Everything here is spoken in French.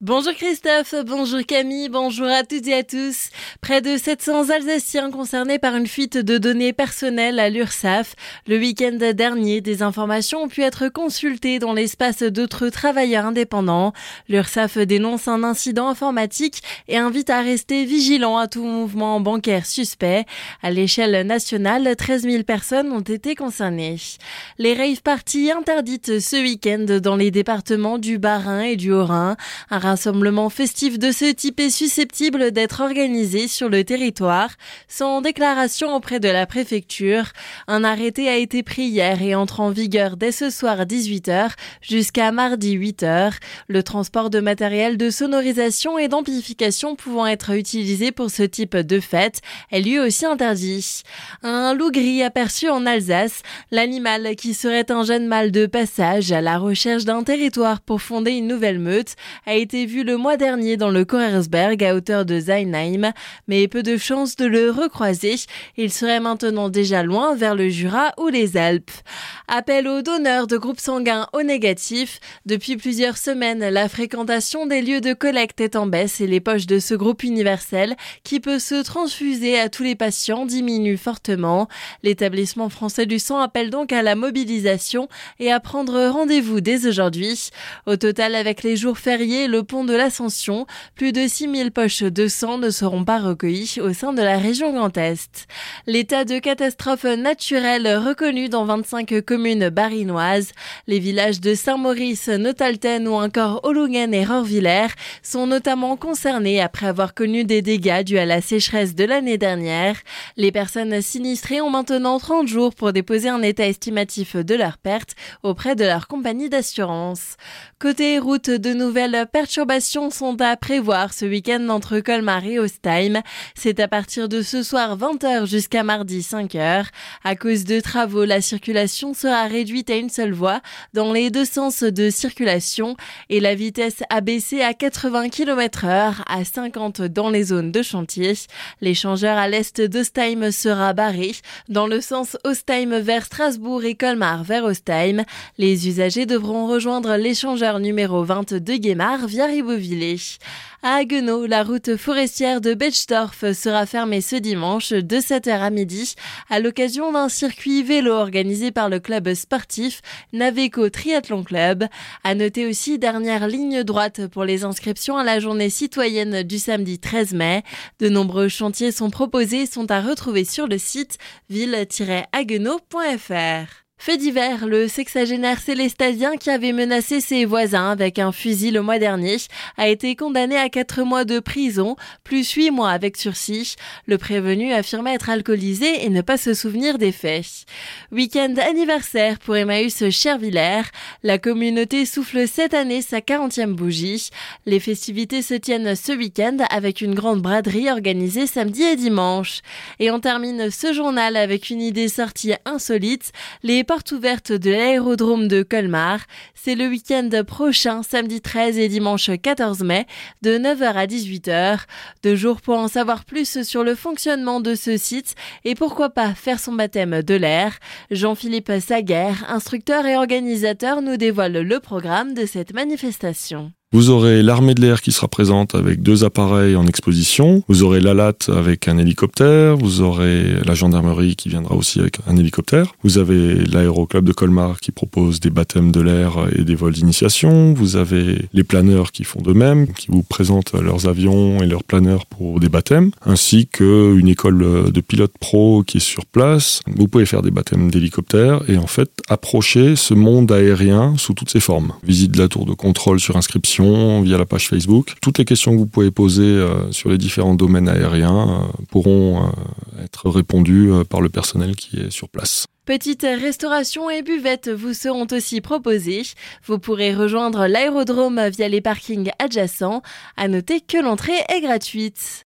Bonjour Christophe, bonjour Camille, bonjour à toutes et à tous. Près de 700 Alsaciens concernés par une fuite de données personnelles à l'URSSAF. Le week-end dernier, des informations ont pu être consultées dans l'espace d'autres travailleurs indépendants. L'URSSAF dénonce un incident informatique et invite à rester vigilant à tout mouvement bancaire suspect. À l'échelle nationale, 13 000 personnes ont été concernées. Les rave parties interdites ce week-end dans les départements du Bas-Rhin et du Haut-Rhin rassemblement festif de ce type est susceptible d'être organisé sur le territoire sans déclaration auprès de la préfecture. Un arrêté a été pris hier et entre en vigueur dès ce soir 18h jusqu'à mardi 8h. Le transport de matériel de sonorisation et d'amplification pouvant être utilisé pour ce type de fête est lui aussi interdit. Un loup gris aperçu en Alsace, l'animal qui serait un jeune mâle de passage à la recherche d'un territoire pour fonder une nouvelle meute a été vu le mois dernier dans le Korersberg à hauteur de Zeinheim, mais peu de chances de le recroiser. Il serait maintenant déjà loin vers le Jura ou les Alpes. Appel aux donneurs de groupes sanguins au négatif. Depuis plusieurs semaines, la fréquentation des lieux de collecte est en baisse et les poches de ce groupe universel, qui peut se transfuser à tous les patients, diminuent fortement. L'établissement français du sang appelle donc à la mobilisation et à prendre rendez-vous dès aujourd'hui. Au total, avec les jours fériés, le pont de l'Ascension, plus de 6000 poches de sang ne seront pas recueillies au sein de la région Grand Est. L'état de catastrophe naturelle reconnu dans 25 communes barinoises, les villages de Saint-Maurice, Notalten ou encore Olungen et Rorvillers sont notamment concernés après avoir connu des dégâts dus à la sécheresse de l'année dernière. Les personnes sinistrées ont maintenant 30 jours pour déposer un état estimatif de leurs pertes auprès de leur compagnie d'assurance. Côté route, de nouvelles perturbations perturbations sont à prévoir ce week-end entre Colmar et Ostheim. C'est à partir de ce soir 20h jusqu'à mardi 5h. À cause de travaux, la circulation sera réduite à une seule voie dans les deux sens de circulation et la vitesse abaissée à 80 km heure à 50 dans les zones de chantier. L'échangeur à l'est d'Ostheim sera barré dans le sens Ostheim vers Strasbourg et Colmar vers Ostheim. Les usagers devront rejoindre l'échangeur numéro 20 de Guémar à Haguenau, la route forestière de Bechdorf sera fermée ce dimanche de 7h à midi à l'occasion d'un circuit vélo organisé par le club sportif Naveco Triathlon Club. À noter aussi dernière ligne droite pour les inscriptions à la journée citoyenne du samedi 13 mai. De nombreux chantiers sont proposés et sont à retrouver sur le site ville-haguenau.fr. Fait divers, le sexagénaire célestasien qui avait menacé ses voisins avec un fusil le mois dernier a été condamné à 4 mois de prison, plus 8 mois avec sursis. Le prévenu affirmait être alcoolisé et ne pas se souvenir des faits. Week-end anniversaire pour Emmaüs Chervillers. La communauté souffle cette année sa 40e bougie. Les festivités se tiennent ce week-end avec une grande braderie organisée samedi et dimanche. Et on termine ce journal avec une idée sortie insolite. Les portes ouvertes de l'aérodrome de Colmar. C'est le week-end prochain, samedi 13 et dimanche 14 mai, de 9h à 18h. Deux jours pour en savoir plus sur le fonctionnement de ce site et pourquoi pas faire son baptême de l'air. Jean-Philippe Saguerre, instructeur et organisateur, nous dévoile le programme de cette manifestation. Vous aurez l'armée de l'air qui sera présente avec deux appareils en exposition. Vous aurez la LAT avec un hélicoptère. Vous aurez la gendarmerie qui viendra aussi avec un hélicoptère. Vous avez l'aéroclub de Colmar qui propose des baptêmes de l'air et des vols d'initiation. Vous avez les planeurs qui font de même, qui vous présentent leurs avions et leurs planeurs pour des baptêmes, ainsi qu'une école de pilotes pro qui est sur place. Vous pouvez faire des baptêmes d'hélicoptère et en fait approcher ce monde aérien sous toutes ses formes. Visite de la tour de contrôle sur inscription via la page Facebook. Toutes les questions que vous pouvez poser euh, sur les différents domaines aériens euh, pourront euh, être répondues par le personnel qui est sur place. Petite restauration et buvette vous seront aussi proposées. Vous pourrez rejoindre l'aérodrome via les parkings adjacents. À noter que l'entrée est gratuite.